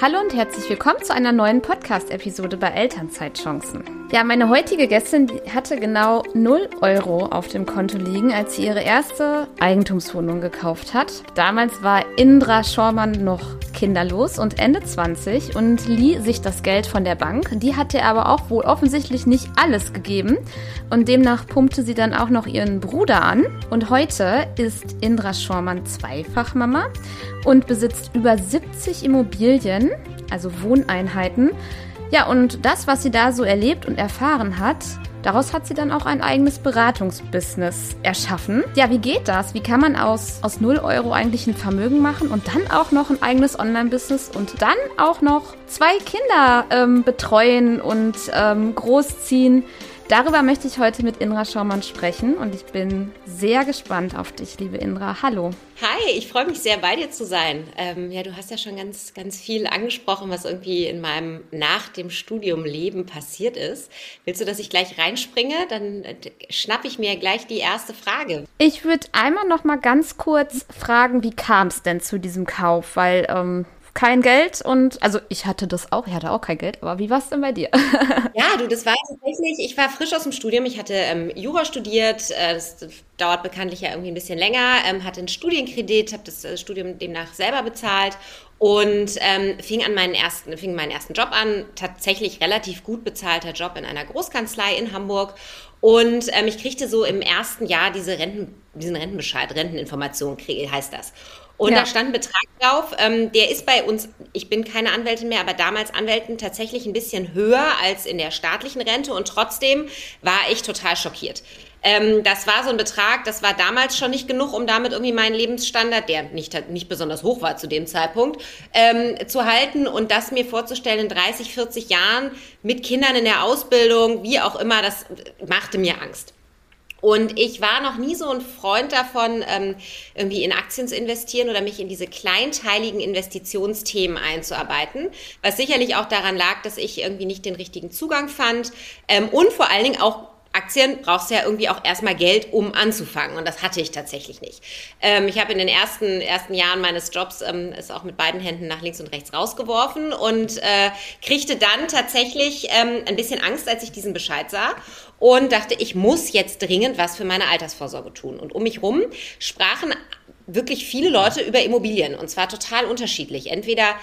Hallo und herzlich willkommen zu einer neuen Podcast-Episode bei Elternzeitchancen. Ja, meine heutige Gästin hatte genau 0 Euro auf dem Konto liegen, als sie ihre erste Eigentumswohnung gekauft hat. Damals war Indra Schormann noch kinderlos und Ende 20 und lieh sich das Geld von der Bank. Die hatte aber auch wohl offensichtlich nicht alles gegeben und demnach pumpte sie dann auch noch ihren Bruder an. Und heute ist Indra Schormann Zweifachmama und besitzt über 70 Immobilien also Wohneinheiten. Ja, und das, was sie da so erlebt und erfahren hat, daraus hat sie dann auch ein eigenes Beratungsbusiness erschaffen. Ja, wie geht das? Wie kann man aus, aus 0 Euro eigentlich ein Vermögen machen und dann auch noch ein eigenes Online-Business und dann auch noch zwei Kinder ähm, betreuen und ähm, großziehen? Darüber möchte ich heute mit Indra Schaumann sprechen und ich bin sehr gespannt auf dich, liebe Indra. Hallo. Hi, ich freue mich sehr, bei dir zu sein. Ähm, ja, du hast ja schon ganz, ganz viel angesprochen, was irgendwie in meinem nach dem Studium Leben passiert ist. Willst du, dass ich gleich reinspringe? Dann äh, schnappe ich mir gleich die erste Frage. Ich würde einmal noch mal ganz kurz fragen, wie kam es denn zu diesem Kauf? Weil ähm, kein Geld und also ich hatte das auch, ich hatte auch kein Geld, aber wie war es denn bei dir? ja, du, das war tatsächlich, ich war frisch aus dem Studium, ich hatte ähm, Jura studiert, äh, das dauert bekanntlich ja irgendwie ein bisschen länger, ähm, hatte einen Studienkredit, habe das äh, Studium demnach selber bezahlt und ähm, fing an meinen ersten, fing meinen ersten Job an, tatsächlich relativ gut bezahlter Job in einer Großkanzlei in Hamburg und ähm, ich kriegte so im ersten Jahr diese Renten, diesen Rentenbescheid, Renteninformation heißt das. Und ja. da stand ein Betrag drauf, ähm, der ist bei uns, ich bin keine Anwältin mehr, aber damals Anwälten tatsächlich ein bisschen höher als in der staatlichen Rente und trotzdem war ich total schockiert. Ähm, das war so ein Betrag, das war damals schon nicht genug, um damit irgendwie meinen Lebensstandard, der nicht, nicht besonders hoch war zu dem Zeitpunkt, ähm, zu halten und das mir vorzustellen in 30, 40 Jahren mit Kindern in der Ausbildung, wie auch immer, das machte mir Angst. Und ich war noch nie so ein Freund davon, ähm, irgendwie in Aktien zu investieren oder mich in diese kleinteiligen Investitionsthemen einzuarbeiten, was sicherlich auch daran lag, dass ich irgendwie nicht den richtigen Zugang fand ähm, und vor allen Dingen auch Aktien brauchst du ja irgendwie auch erstmal Geld, um anzufangen. Und das hatte ich tatsächlich nicht. Ähm, ich habe in den ersten, ersten Jahren meines Jobs ähm, es auch mit beiden Händen nach links und rechts rausgeworfen und äh, kriegte dann tatsächlich ähm, ein bisschen Angst, als ich diesen Bescheid sah und dachte, ich muss jetzt dringend was für meine Altersvorsorge tun. Und um mich rum sprachen wirklich viele Leute über Immobilien und zwar total unterschiedlich. Entweder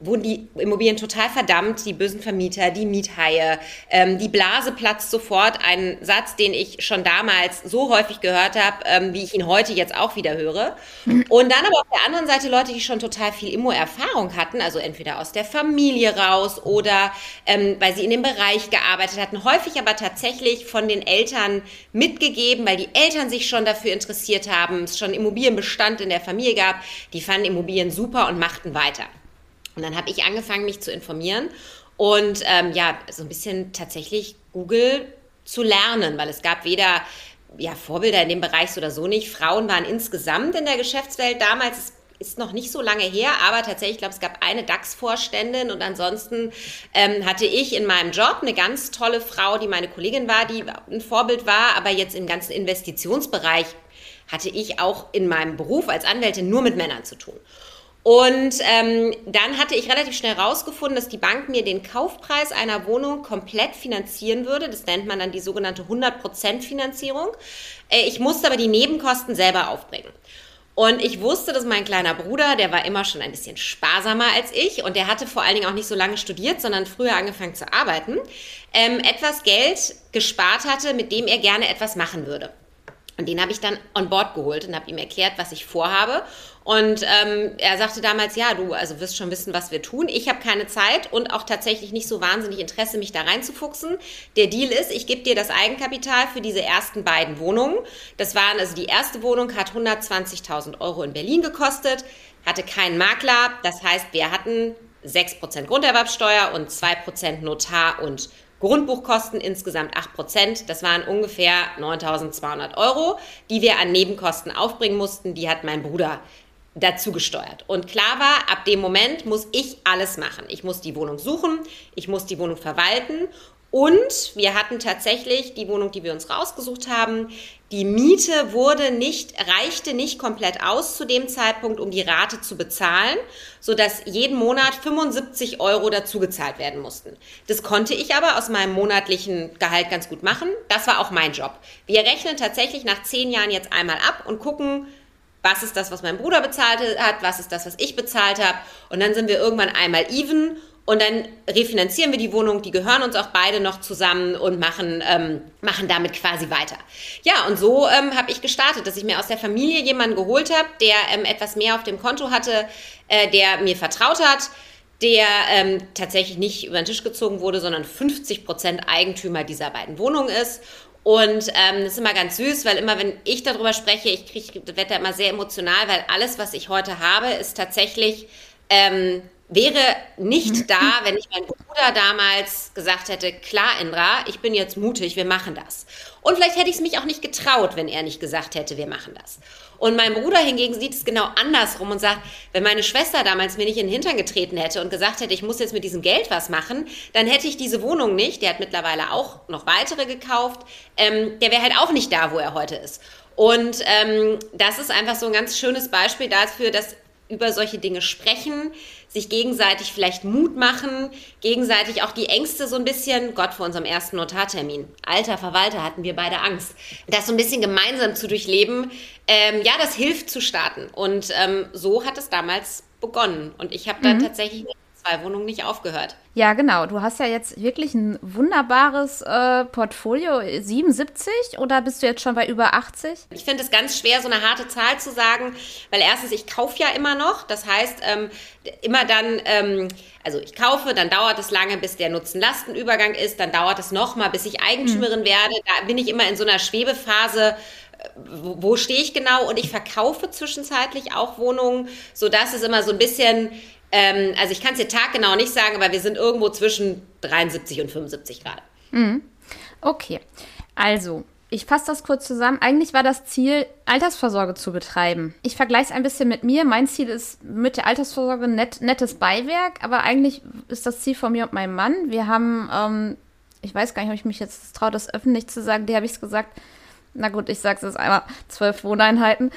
wurden die Immobilien total verdammt, die bösen Vermieter, die Miethaie, ähm, die Blase platzt sofort. Ein Satz, den ich schon damals so häufig gehört habe, ähm, wie ich ihn heute jetzt auch wieder höre. Und dann aber auf der anderen Seite Leute, die schon total viel Immo-Erfahrung hatten, also entweder aus der Familie raus oder ähm, weil sie in dem Bereich gearbeitet hatten, häufig aber tatsächlich von den Eltern mitgegeben, weil die Eltern sich schon dafür interessiert haben, es schon Immobilienbestand in der Familie gab, die fanden Immobilien super und machten weiter. Und dann habe ich angefangen, mich zu informieren und ähm, ja, so ein bisschen tatsächlich Google zu lernen, weil es gab weder ja, Vorbilder in dem Bereich so oder so nicht. Frauen waren insgesamt in der Geschäftswelt damals, ist noch nicht so lange her, aber tatsächlich, ich glaube, es gab eine DAX-Vorständin und ansonsten ähm, hatte ich in meinem Job eine ganz tolle Frau, die meine Kollegin war, die ein Vorbild war, aber jetzt im ganzen Investitionsbereich hatte ich auch in meinem Beruf als Anwältin nur mit Männern zu tun. Und ähm, dann hatte ich relativ schnell herausgefunden, dass die Bank mir den Kaufpreis einer Wohnung komplett finanzieren würde. Das nennt man dann die sogenannte 100% Finanzierung. Äh, ich musste aber die Nebenkosten selber aufbringen. Und ich wusste, dass mein kleiner Bruder, der war immer schon ein bisschen sparsamer als ich und der hatte vor allen Dingen auch nicht so lange studiert, sondern früher angefangen zu arbeiten, ähm, etwas Geld gespart hatte, mit dem er gerne etwas machen würde. Und den habe ich dann on board geholt und habe ihm erklärt, was ich vorhabe. Und ähm, er sagte damals, ja, du also wirst schon wissen, was wir tun. Ich habe keine Zeit und auch tatsächlich nicht so wahnsinnig Interesse, mich da reinzufuchsen. Der Deal ist, ich gebe dir das Eigenkapital für diese ersten beiden Wohnungen. Das waren, also die erste Wohnung hat 120.000 Euro in Berlin gekostet, hatte keinen Makler. Das heißt, wir hatten 6% Grunderwerbsteuer und 2% Notar und Grundbuchkosten insgesamt 8%. Das waren ungefähr 9.200 Euro, die wir an Nebenkosten aufbringen mussten. Die hat mein Bruder dazu gesteuert. Und klar war, ab dem Moment muss ich alles machen. Ich muss die Wohnung suchen, ich muss die Wohnung verwalten Und wir hatten tatsächlich die Wohnung, die wir uns rausgesucht haben. Die Miete wurde nicht, reichte nicht komplett aus zu dem Zeitpunkt, um die Rate zu bezahlen, sodass jeden Monat 75 Euro dazugezahlt werden mussten. Das konnte ich aber aus meinem monatlichen Gehalt ganz gut machen. Das war auch mein Job. Wir rechnen tatsächlich nach zehn Jahren jetzt einmal ab und gucken, was ist das, was mein Bruder bezahlt hat, was ist das, was ich bezahlt habe. Und dann sind wir irgendwann einmal even und dann refinanzieren wir die Wohnung, die gehören uns auch beide noch zusammen und machen, ähm, machen damit quasi weiter. Ja, und so ähm, habe ich gestartet, dass ich mir aus der Familie jemanden geholt habe, der ähm, etwas mehr auf dem Konto hatte, äh, der mir vertraut hat, der ähm, tatsächlich nicht über den Tisch gezogen wurde, sondern 50 Prozent Eigentümer dieser beiden Wohnungen ist. Und ähm, das ist immer ganz süß, weil immer, wenn ich darüber spreche, ich kriege, werde da immer sehr emotional, weil alles, was ich heute habe, ist tatsächlich ähm, wäre nicht da, wenn ich mein Bruder damals gesagt hätte, klar, Indra, ich bin jetzt mutig, wir machen das. Und vielleicht hätte ich es mich auch nicht getraut, wenn er nicht gesagt hätte, wir machen das. Und mein Bruder hingegen sieht es genau andersrum und sagt, wenn meine Schwester damals mir nicht in den Hintern getreten hätte und gesagt hätte, ich muss jetzt mit diesem Geld was machen, dann hätte ich diese Wohnung nicht, der hat mittlerweile auch noch weitere gekauft, ähm, der wäre halt auch nicht da, wo er heute ist. Und ähm, das ist einfach so ein ganz schönes Beispiel dafür, dass über solche Dinge sprechen, sich gegenseitig vielleicht Mut machen, gegenseitig auch die Ängste so ein bisschen, Gott, vor unserem ersten Notartermin, alter Verwalter, hatten wir beide Angst, das so ein bisschen gemeinsam zu durchleben, ähm, ja, das hilft zu starten. Und ähm, so hat es damals begonnen. Und ich habe dann mhm. tatsächlich zwei Wohnungen nicht aufgehört. Ja, genau. Du hast ja jetzt wirklich ein wunderbares äh, Portfolio. 77 oder bist du jetzt schon bei über 80? Ich finde es ganz schwer, so eine harte Zahl zu sagen, weil erstens, ich kaufe ja immer noch. Das heißt, ähm, immer dann, ähm, also ich kaufe, dann dauert es lange, bis der Nutzen-Lasten-Übergang ist, dann dauert es nochmal, bis ich Eigentümerin mhm. werde. Da bin ich immer in so einer Schwebephase wo, wo stehe ich genau und ich verkaufe zwischenzeitlich auch Wohnungen, sodass es immer so ein bisschen ähm, also ich kann es dir taggenau nicht sagen, aber wir sind irgendwo zwischen 73 und 75 Grad. Mhm. Okay, also ich fasse das kurz zusammen. Eigentlich war das Ziel, Altersvorsorge zu betreiben. Ich vergleiche es ein bisschen mit mir. Mein Ziel ist mit der Altersvorsorge net, nettes Beiwerk, aber eigentlich ist das Ziel von mir und meinem Mann. Wir haben, ähm, ich weiß gar nicht, ob ich mich jetzt traue, das öffentlich zu sagen, der habe ich es gesagt. Na gut, ich sage es jetzt einmal, zwölf Wohneinheiten.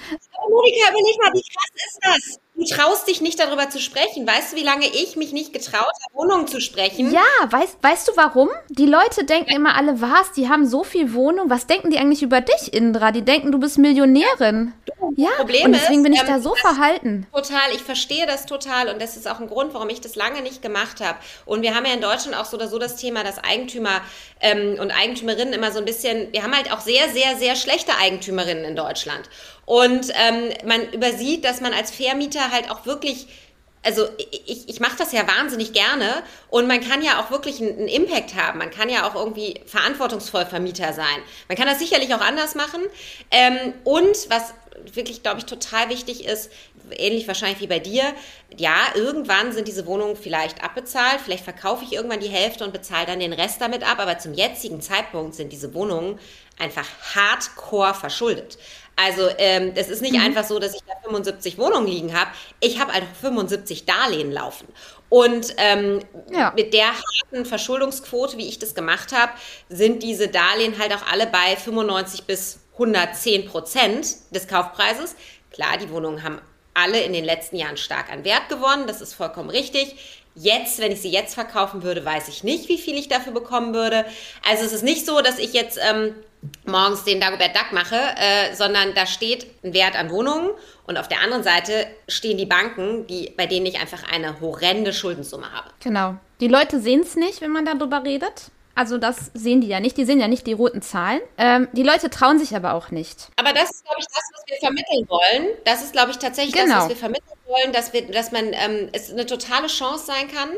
Monika, überleg mal, wie krass ist das? Du traust dich nicht darüber zu sprechen. Weißt du, wie lange ich mich nicht getraut habe, Wohnungen zu sprechen? Ja, weißt, weißt du warum? Die Leute denken immer alle, was, die haben so viel Wohnung. Was denken die eigentlich über dich, Indra? Die denken, du bist Millionärin. Ja, Problem und deswegen ist, bin ich ähm, da so verhalten. Total, ich verstehe das total und das ist auch ein Grund, warum ich das lange nicht gemacht habe. Und wir haben ja in Deutschland auch so oder so das Thema, dass Eigentümer ähm, und Eigentümerinnen immer so ein bisschen, wir haben halt auch sehr, sehr, sehr schlechte Eigentümerinnen in Deutschland. Und ähm, man übersieht, dass man als Vermieter halt auch wirklich also ich, ich mache das ja wahnsinnig gerne und man kann ja auch wirklich einen, Impact haben. Man kann ja auch irgendwie verantwortungsvoll Vermieter sein. Man kann das sicherlich auch anders machen. Ähm, und was wirklich, glaube ich, total wichtig ist, ähnlich wahrscheinlich wie bei dir, ja, irgendwann sind diese Wohnungen vielleicht abbezahlt, vielleicht verkaufe ich irgendwann die Hälfte und bezahle dann den Rest damit ab, aber zum jetzigen Zeitpunkt sind diese Wohnungen einfach hardcore verschuldet. Also ähm, es ist nicht mhm. einfach so, dass ich da 75 Wohnungen liegen habe. Ich habe einfach 75 Darlehen laufen. Und ähm, ja. mit der harten Verschuldungsquote, wie ich das gemacht habe, sind diese Darlehen halt auch alle bei 95 bis 110 Prozent des Kaufpreises. Klar, die Wohnungen haben alle in den letzten Jahren stark an Wert gewonnen, das ist vollkommen richtig. Jetzt, wenn ich sie jetzt verkaufen würde, weiß ich nicht, wie viel ich dafür bekommen würde. Also es ist nicht so, dass ich jetzt ähm, morgens den Dagobert Duck mache, äh, sondern da steht ein Wert an Wohnungen und auf der anderen Seite stehen die Banken, die, bei denen ich einfach eine horrende Schuldensumme habe. Genau. Die Leute sehen es nicht, wenn man darüber redet. Also das sehen die ja nicht. Die sehen ja nicht die roten Zahlen. Ähm, die Leute trauen sich aber auch nicht. Aber das ist, glaube ich, das, was wir vermitteln wollen. Das ist, glaube ich, tatsächlich genau. das, was wir vermitteln wollen, dass, wir, dass man ähm, es eine totale Chance sein kann.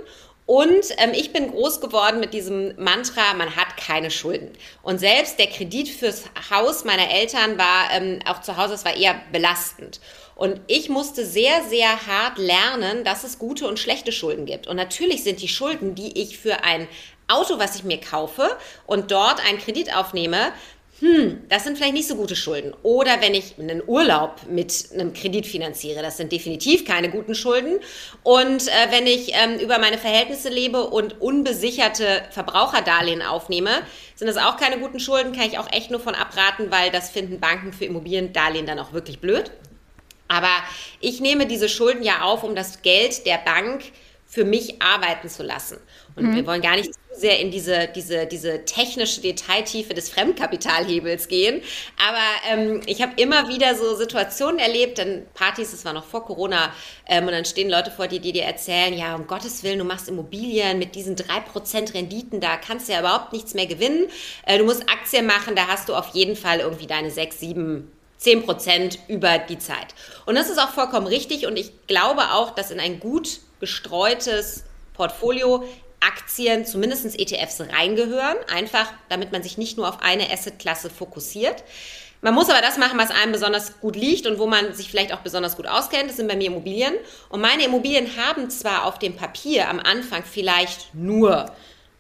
Und ähm, ich bin groß geworden mit diesem Mantra, man hat keine Schulden. Und selbst der Kredit fürs Haus meiner Eltern war ähm, auch zu Hause, es war eher belastend. Und ich musste sehr, sehr hart lernen, dass es gute und schlechte Schulden gibt. Und natürlich sind die Schulden, die ich für ein Auto, was ich mir kaufe und dort einen Kredit aufnehme, hm, das sind vielleicht nicht so gute Schulden. Oder wenn ich einen Urlaub mit einem Kredit finanziere, das sind definitiv keine guten Schulden. Und äh, wenn ich ähm, über meine Verhältnisse lebe und unbesicherte Verbraucherdarlehen aufnehme, sind das auch keine guten Schulden, kann ich auch echt nur von abraten, weil das finden Banken für Immobiliendarlehen dann auch wirklich blöd. Aber ich nehme diese Schulden ja auf, um das Geld der Bank für mich arbeiten zu lassen. Und mhm. wir wollen gar nicht zu sehr in diese, diese, diese technische Detailtiefe des Fremdkapitalhebels gehen. Aber ähm, ich habe immer wieder so Situationen erlebt, denn Partys, das war noch vor Corona, ähm, und dann stehen Leute vor dir, die dir erzählen, ja, um Gottes Willen, du machst Immobilien mit diesen 3% Renditen, da kannst du ja überhaupt nichts mehr gewinnen. Äh, du musst Aktien machen, da hast du auf jeden Fall irgendwie deine 6, 7 10 Prozent über die Zeit. Und das ist auch vollkommen richtig und ich glaube auch, dass in ein gut gestreutes Portfolio Aktien, zumindest ETFs reingehören, einfach damit man sich nicht nur auf eine Assetklasse fokussiert. Man muss aber das machen, was einem besonders gut liegt und wo man sich vielleicht auch besonders gut auskennt. Das sind bei mir Immobilien. Und meine Immobilien haben zwar auf dem Papier am Anfang vielleicht nur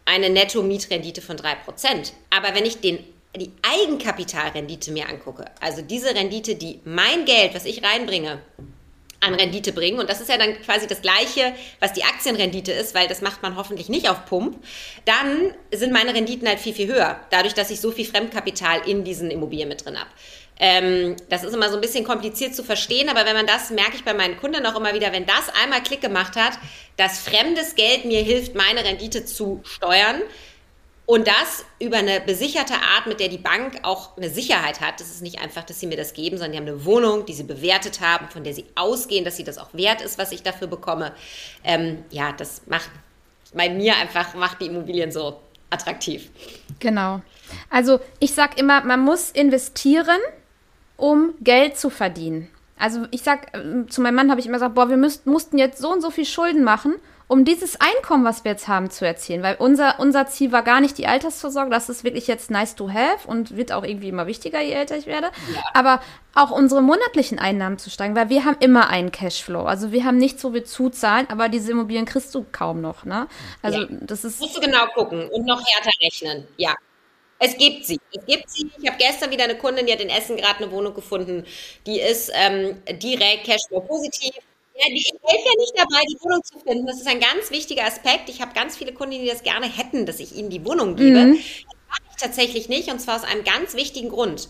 eine Netto-Mietrendite von 3%, aber wenn ich den die Eigenkapitalrendite mir angucke, also diese Rendite, die mein Geld, was ich reinbringe, an Rendite bringen. Und das ist ja dann quasi das Gleiche, was die Aktienrendite ist, weil das macht man hoffentlich nicht auf Pump. Dann sind meine Renditen halt viel, viel höher, dadurch, dass ich so viel Fremdkapital in diesen Immobilien mit drin habe. Ähm, das ist immer so ein bisschen kompliziert zu verstehen, aber wenn man das, merke ich bei meinen Kunden auch immer wieder, wenn das einmal Klick gemacht hat, dass fremdes Geld mir hilft, meine Rendite zu steuern, und das über eine besicherte Art, mit der die Bank auch eine Sicherheit hat. Das ist nicht einfach, dass sie mir das geben, sondern die haben eine Wohnung, die sie bewertet haben, von der sie ausgehen, dass sie das auch wert ist, was ich dafür bekomme. Ähm, ja, das macht bei mir einfach, macht die Immobilien so attraktiv. Genau. Also ich sage immer, man muss investieren, um Geld zu verdienen. Also ich sage, äh, zu meinem Mann habe ich immer gesagt, boah, wir müsst, mussten jetzt so und so viel Schulden machen um dieses Einkommen, was wir jetzt haben, zu erzielen. Weil unser, unser Ziel war gar nicht die Altersvorsorge. Das ist wirklich jetzt nice to have und wird auch irgendwie immer wichtiger, je älter ich werde. Ja. Aber auch unsere monatlichen Einnahmen zu steigen, weil wir haben immer einen Cashflow. Also wir haben nichts, wo wir zuzahlen, aber diese Immobilien kriegst du kaum noch. Ne? Also ja. das ist. Musst du genau gucken und noch härter rechnen. Ja. Es gibt sie. Es gibt sie. Ich habe gestern wieder eine Kundin, die hat in Essen gerade eine Wohnung gefunden. Die ist ähm, direkt Cashflow positiv ja, ich helfe ja nicht dabei, die Wohnung zu finden. Das ist ein ganz wichtiger Aspekt. Ich habe ganz viele Kunden, die das gerne hätten, dass ich ihnen die Wohnung gebe. Mhm. Das mache ich tatsächlich nicht und zwar aus einem ganz wichtigen Grund.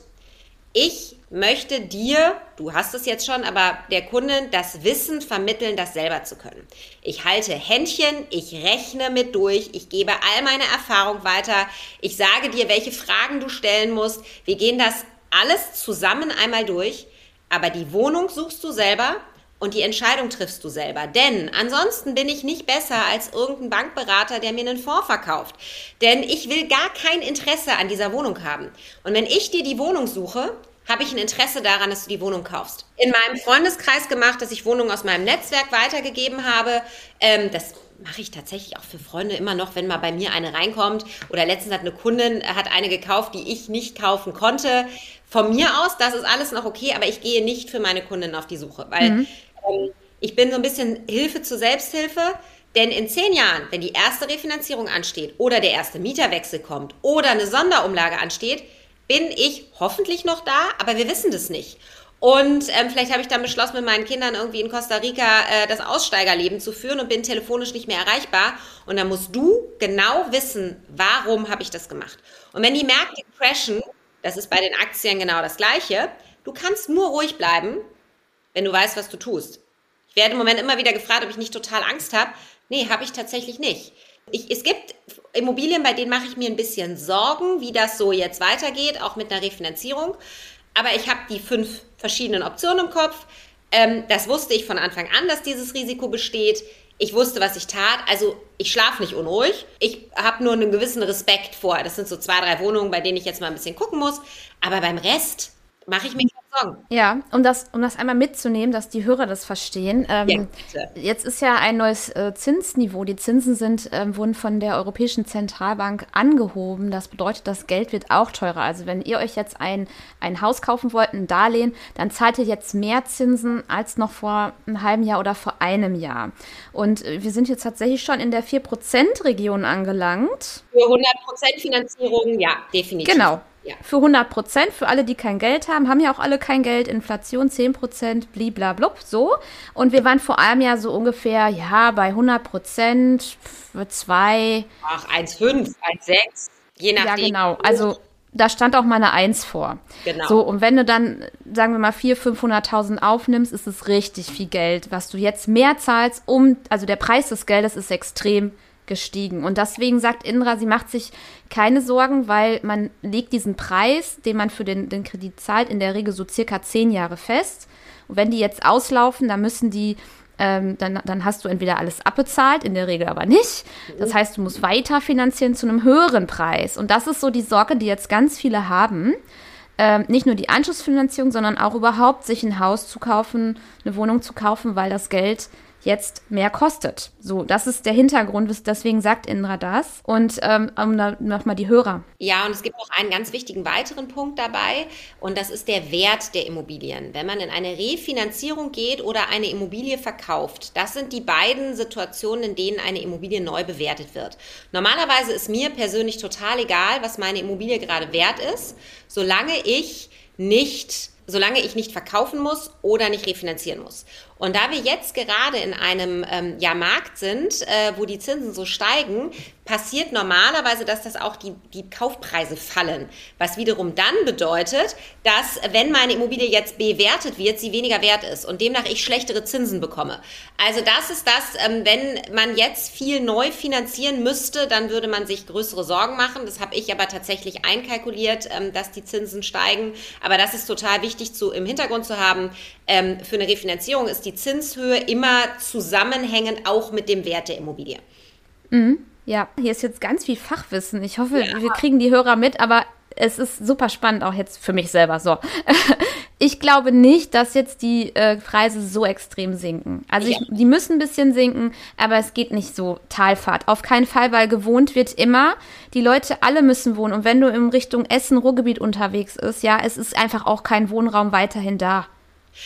Ich möchte dir, du hast es jetzt schon, aber der Kundin das Wissen vermitteln, das selber zu können. Ich halte Händchen, ich rechne mit durch, ich gebe all meine Erfahrung weiter, ich sage dir, welche Fragen du stellen musst. Wir gehen das alles zusammen einmal durch, aber die Wohnung suchst du selber und die Entscheidung triffst du selber. Denn ansonsten bin ich nicht besser als irgendein Bankberater, der mir einen Fonds verkauft. Denn ich will gar kein Interesse an dieser Wohnung haben. Und wenn ich dir die Wohnung suche, habe ich ein Interesse daran, dass du die Wohnung kaufst. In meinem Freundeskreis gemacht, dass ich Wohnungen aus meinem Netzwerk weitergegeben habe. Ähm, das mache ich tatsächlich auch für Freunde immer noch, wenn mal bei mir eine reinkommt. Oder letztens hat eine Kundin hat eine gekauft, die ich nicht kaufen konnte. Von mir aus, das ist alles noch okay, aber ich gehe nicht für meine Kundin auf die Suche, weil mhm. Ähm, ich bin so ein bisschen Hilfe zur Selbsthilfe. Denn in zehn Jahren, wenn die erste Refinanzierung ansteht oder der erste Mieterwechsel kommt oder eine Sonderumlage ansteht, bin ich hoffentlich noch da, aber wir wissen das nicht. Und ähm, vielleicht habe ich dann beschlossen, mit meinen Kindern irgendwie in Costa Rica äh, das Aussteigerleben zu führen und bin telefonisch nicht mehr erreichbar. Und dann musst du genau wissen, warum habe ich das gemacht. Und wenn die Märkte crashen, das ist bei den Aktien genau das Gleiche, du kannst nur ruhig bleiben, wenn du weißt, was du tust. Ich werde im Moment immer wieder gefragt, ob ich nicht total Angst habe. Nee, habe ich tatsächlich nicht. Ich, es gibt Immobilien, bei denen mache ich mir ein bisschen Sorgen, wie das so jetzt weitergeht, auch mit einer Refinanzierung. Aber ich habe die fünf verschiedenen Optionen im Kopf. Ähm, das wusste ich von Anfang an, dass dieses Risiko besteht. Ich wusste, was ich tat. Also ich schlafe nicht unruhig. Ich habe nur einen gewissen Respekt vor. Das sind so zwei, drei Wohnungen, bei denen ich jetzt mal ein bisschen gucken muss. Aber beim Rest mache ich mir Sorgen. Ja, um das, um das einmal mitzunehmen, dass die Hörer das verstehen. Ähm, ja, jetzt ist ja ein neues äh, Zinsniveau. Die Zinsen sind, ähm, wurden von der Europäischen Zentralbank angehoben. Das bedeutet, das Geld wird auch teurer. Also wenn ihr euch jetzt ein, ein Haus kaufen wollt, ein Darlehen, dann zahlt ihr jetzt mehr Zinsen als noch vor einem halben Jahr oder vor einem Jahr. Und äh, wir sind jetzt tatsächlich schon in der 4%-Region angelangt. Für 100% Finanzierung, ja, definitiv. Genau. Ja. Für 100 Prozent, für alle, die kein Geld haben, haben ja auch alle kein Geld, Inflation 10 Prozent, bliblablub, so. Und wir waren vor allem ja so ungefähr, ja, bei 100 Prozent, für zwei. Ach, 1,5, 1,6, je nachdem. Ja, genau. Also da stand auch mal eine Eins vor. Genau. So, und wenn du dann, sagen wir mal, 400.000, 500.000 aufnimmst, ist es richtig viel Geld, was du jetzt mehr zahlst, um, also der Preis des Geldes ist extrem gestiegen. Und deswegen sagt Indra, sie macht sich keine Sorgen, weil man legt diesen Preis, den man für den, den Kredit zahlt, in der Regel so circa zehn Jahre fest. Und wenn die jetzt auslaufen, dann müssen die ähm, dann, dann hast du entweder alles abbezahlt, in der Regel aber nicht. Das heißt, du musst weiter finanzieren zu einem höheren Preis. Und das ist so die Sorge, die jetzt ganz viele haben. Ähm, nicht nur die Anschlussfinanzierung, sondern auch überhaupt sich ein Haus zu kaufen, eine Wohnung zu kaufen, weil das Geld jetzt mehr kostet. So, das ist der Hintergrund, deswegen sagt Indra das. Und ähm, nochmal die Hörer. Ja, und es gibt noch einen ganz wichtigen weiteren Punkt dabei und das ist der Wert der Immobilien. Wenn man in eine Refinanzierung geht oder eine Immobilie verkauft, das sind die beiden Situationen, in denen eine Immobilie neu bewertet wird. Normalerweise ist mir persönlich total egal, was meine Immobilie gerade wert ist, solange ich nicht solange ich nicht verkaufen muss oder nicht refinanzieren muss. Und da wir jetzt gerade in einem ähm, ja, Markt sind, äh, wo die Zinsen so steigen, passiert normalerweise, dass das auch die, die Kaufpreise fallen. Was wiederum dann bedeutet, dass wenn meine Immobilie jetzt bewertet wird, sie weniger wert ist und demnach ich schlechtere Zinsen bekomme. Also das ist das, ähm, wenn man jetzt viel neu finanzieren müsste, dann würde man sich größere Sorgen machen. Das habe ich aber tatsächlich einkalkuliert, ähm, dass die Zinsen steigen. Aber das ist total wichtig zu, im Hintergrund zu haben. Ähm, für eine Refinanzierung ist die Zinshöhe immer zusammenhängend auch mit dem Wert der Immobilie. Mhm. Ja, hier ist jetzt ganz viel Fachwissen. Ich hoffe, ja. wir kriegen die Hörer mit, aber es ist super spannend, auch jetzt für mich selber. So. Ich glaube nicht, dass jetzt die äh, Preise so extrem sinken. Also ich, die müssen ein bisschen sinken, aber es geht nicht so Talfahrt. Auf keinen Fall, weil gewohnt wird immer. Die Leute alle müssen wohnen. Und wenn du in Richtung Essen, Ruhrgebiet unterwegs ist, ja, es ist einfach auch kein Wohnraum weiterhin da.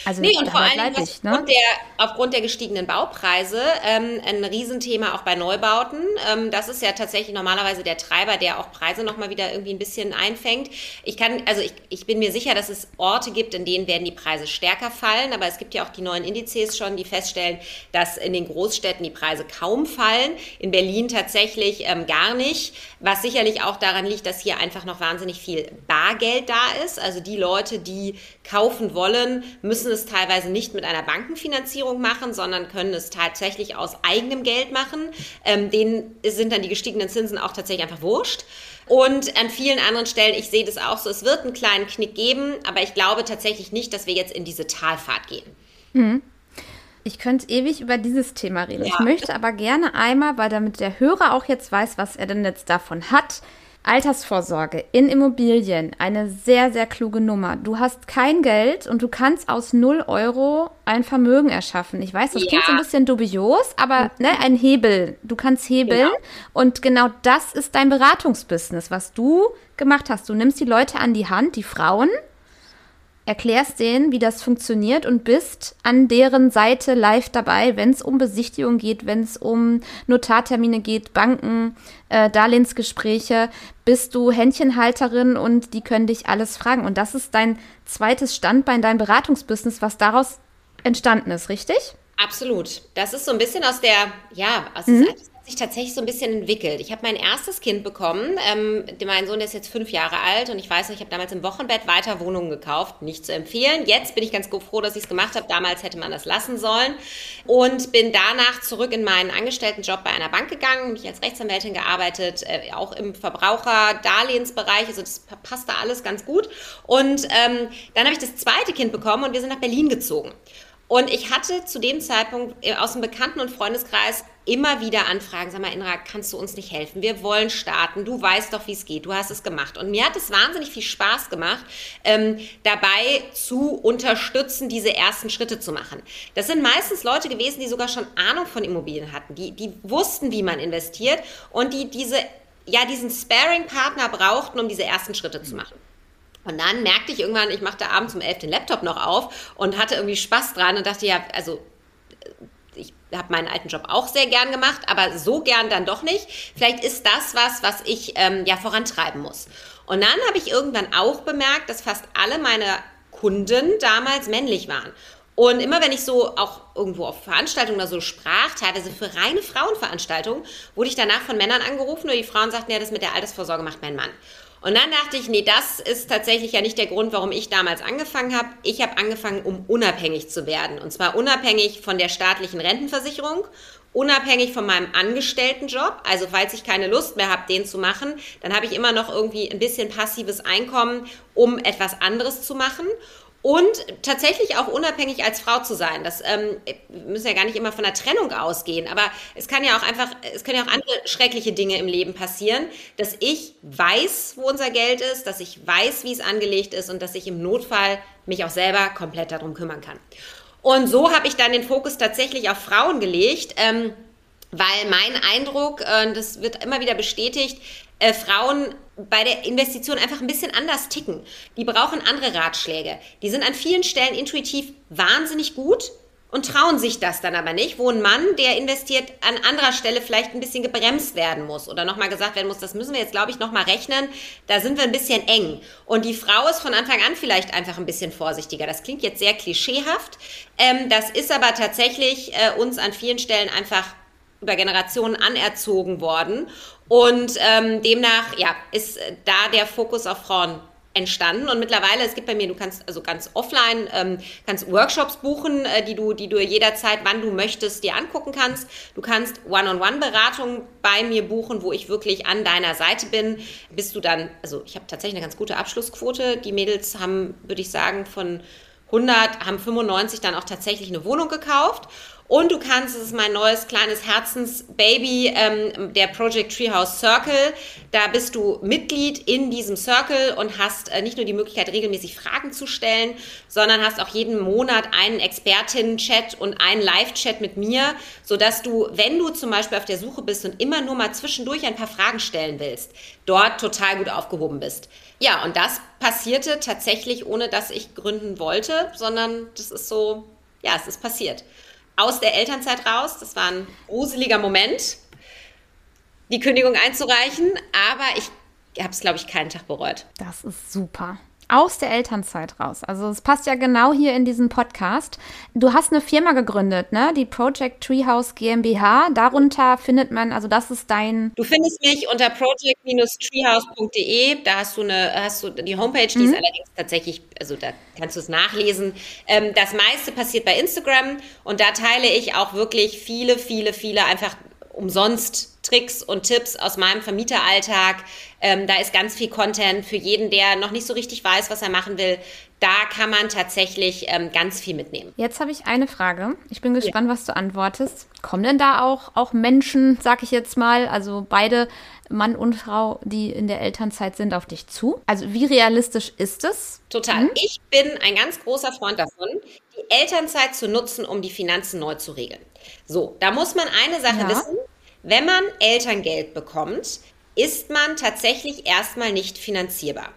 Also nee, und vor allem was ne? aufgrund, der, aufgrund der gestiegenen Baupreise ähm, ein Riesenthema auch bei Neubauten. Ähm, das ist ja tatsächlich normalerweise der Treiber, der auch Preise nochmal wieder irgendwie ein bisschen einfängt. Ich kann, also ich, ich bin mir sicher, dass es Orte gibt, in denen werden die Preise stärker fallen, aber es gibt ja auch die neuen Indizes schon, die feststellen, dass in den Großstädten die Preise kaum fallen. In Berlin tatsächlich ähm, gar nicht, was sicherlich auch daran liegt, dass hier einfach noch wahnsinnig viel Bargeld da ist. Also die Leute, die kaufen wollen, müssen es teilweise nicht mit einer Bankenfinanzierung machen, sondern können es tatsächlich aus eigenem Geld machen. Ähm, denen sind dann die gestiegenen Zinsen auch tatsächlich einfach wurscht. Und an vielen anderen Stellen, ich sehe das auch so, es wird einen kleinen Knick geben, aber ich glaube tatsächlich nicht, dass wir jetzt in diese Talfahrt gehen. Mhm. Ich könnte ewig über dieses Thema reden. Ja. Ich möchte aber gerne einmal, weil damit der Hörer auch jetzt weiß, was er denn jetzt davon hat, Altersvorsorge in Immobilien, eine sehr, sehr kluge Nummer. Du hast kein Geld und du kannst aus 0 Euro ein Vermögen erschaffen. Ich weiß, das ja. klingt so ein bisschen dubios, aber mhm. ne, ein Hebel. Du kannst hebeln genau. und genau das ist dein Beratungsbusiness, was du gemacht hast. Du nimmst die Leute an die Hand, die Frauen, erklärst denen, wie das funktioniert und bist an deren Seite live dabei, wenn es um Besichtigung geht, wenn es um Notartermine geht, Banken, äh, Darlehensgespräche, bist du Händchenhalterin und die können dich alles fragen. Und das ist dein zweites Standbein, dein Beratungsbusiness, was daraus entstanden ist, richtig? Absolut. Das ist so ein bisschen aus der, ja, aus mhm sich tatsächlich so ein bisschen entwickelt. Ich habe mein erstes Kind bekommen. Ähm, mein Sohn ist jetzt fünf Jahre alt und ich weiß noch, ich habe damals im Wochenbett weiter Wohnungen gekauft. Nicht zu empfehlen. Jetzt bin ich ganz froh, dass ich es gemacht habe. Damals hätte man das lassen sollen. Und bin danach zurück in meinen Angestelltenjob bei einer Bank gegangen, mich als Rechtsanwältin gearbeitet, äh, auch im Verbraucherdarlehensbereich. Also das passte alles ganz gut. Und ähm, dann habe ich das zweite Kind bekommen und wir sind nach Berlin gezogen. Und ich hatte zu dem Zeitpunkt äh, aus dem Bekannten- und Freundeskreis immer wieder Anfragen, sag mal, Inra, kannst du uns nicht helfen? Wir wollen starten, du weißt doch, wie es geht, du hast es gemacht. Und mir hat es wahnsinnig viel Spaß gemacht, ähm, dabei zu unterstützen, diese ersten Schritte zu machen. Das sind meistens Leute gewesen, die sogar schon Ahnung von Immobilien hatten, die, die wussten, wie man investiert und die diese, ja, diesen Sparing-Partner brauchten, um diese ersten Schritte zu machen. Und dann merkte ich irgendwann, ich machte abends um elf den Laptop noch auf und hatte irgendwie Spaß dran und dachte, ja, also ich habe meinen alten Job auch sehr gern gemacht, aber so gern dann doch nicht. Vielleicht ist das was, was ich ähm, ja vorantreiben muss. Und dann habe ich irgendwann auch bemerkt, dass fast alle meine Kunden damals männlich waren. Und immer wenn ich so auch irgendwo auf Veranstaltungen oder so sprach, teilweise für reine Frauenveranstaltungen, wurde ich danach von Männern angerufen und die Frauen sagten, ja, das mit der Altersvorsorge macht mein Mann. Und dann dachte ich, nee, das ist tatsächlich ja nicht der Grund, warum ich damals angefangen habe. Ich habe angefangen, um unabhängig zu werden. Und zwar unabhängig von der staatlichen Rentenversicherung, unabhängig von meinem Angestelltenjob. Also falls ich keine Lust mehr habe, den zu machen, dann habe ich immer noch irgendwie ein bisschen passives Einkommen, um etwas anderes zu machen und tatsächlich auch unabhängig als Frau zu sein. Das ähm, müssen ja gar nicht immer von der Trennung ausgehen, aber es kann ja auch einfach, es können ja auch andere schreckliche Dinge im Leben passieren, dass ich weiß, wo unser Geld ist, dass ich weiß, wie es angelegt ist und dass ich im Notfall mich auch selber komplett darum kümmern kann. Und so habe ich dann den Fokus tatsächlich auf Frauen gelegt. Ähm, weil mein Eindruck, äh, das wird immer wieder bestätigt, äh, Frauen bei der Investition einfach ein bisschen anders ticken. Die brauchen andere Ratschläge. Die sind an vielen Stellen intuitiv wahnsinnig gut und trauen sich das dann aber nicht, wo ein Mann, der investiert, an anderer Stelle vielleicht ein bisschen gebremst werden muss oder nochmal gesagt werden muss, das müssen wir jetzt, glaube ich, nochmal rechnen, da sind wir ein bisschen eng. Und die Frau ist von Anfang an vielleicht einfach ein bisschen vorsichtiger. Das klingt jetzt sehr klischeehaft, ähm, das ist aber tatsächlich äh, uns an vielen Stellen einfach über Generationen anerzogen worden. Und ähm, demnach ja, ist da der Fokus auf Frauen entstanden. Und mittlerweile es gibt bei mir du kannst also ganz offline ähm, kannst Workshops buchen äh, die du die du jederzeit wann du möchtest dir angucken kannst. Du kannst One-on-One-Beratung bei mir buchen wo ich wirklich an deiner Seite bin. Bist du dann also ich habe tatsächlich eine ganz gute Abschlussquote. Die Mädels haben würde ich sagen von 100 haben 95 dann auch tatsächlich eine Wohnung gekauft und du kannst, das ist mein neues kleines Herzensbaby, ähm, der Project Treehouse Circle. Da bist du Mitglied in diesem Circle und hast äh, nicht nur die Möglichkeit, regelmäßig Fragen zu stellen, sondern hast auch jeden Monat einen Expertinnen-Chat und einen Live-Chat mit mir, sodass du, wenn du zum Beispiel auf der Suche bist und immer nur mal zwischendurch ein paar Fragen stellen willst, dort total gut aufgehoben bist. Ja, und das passierte tatsächlich, ohne dass ich gründen wollte, sondern das ist so, ja, es ist passiert aus der Elternzeit raus. Das war ein gruseliger Moment, die Kündigung einzureichen, aber ich habe es, glaube ich, keinen Tag bereut. Das ist super aus der Elternzeit raus. Also es passt ja genau hier in diesen Podcast. Du hast eine Firma gegründet, ne? Die Project Treehouse GmbH. Darunter findet man, also das ist dein. Du findest mich unter project-treehouse.de. Da hast du eine, hast du die Homepage, die mhm. ist allerdings tatsächlich, also da kannst du es nachlesen. Ähm, das meiste passiert bei Instagram und da teile ich auch wirklich viele, viele, viele einfach umsonst Tricks und Tipps aus meinem Vermieteralltag. Ähm, da ist ganz viel Content für jeden, der noch nicht so richtig weiß, was er machen will. Da kann man tatsächlich ähm, ganz viel mitnehmen. Jetzt habe ich eine Frage. Ich bin gespannt, ja. was du antwortest. Kommen denn da auch, auch Menschen, sag ich jetzt mal, also beide Mann und Frau, die in der Elternzeit sind, auf dich zu? Also wie realistisch ist es? Total. Hm? Ich bin ein ganz großer Freund davon, die Elternzeit zu nutzen, um die Finanzen neu zu regeln. So, da muss man eine Sache ja. wissen. Wenn man Elterngeld bekommt, ist man tatsächlich erstmal nicht finanzierbar.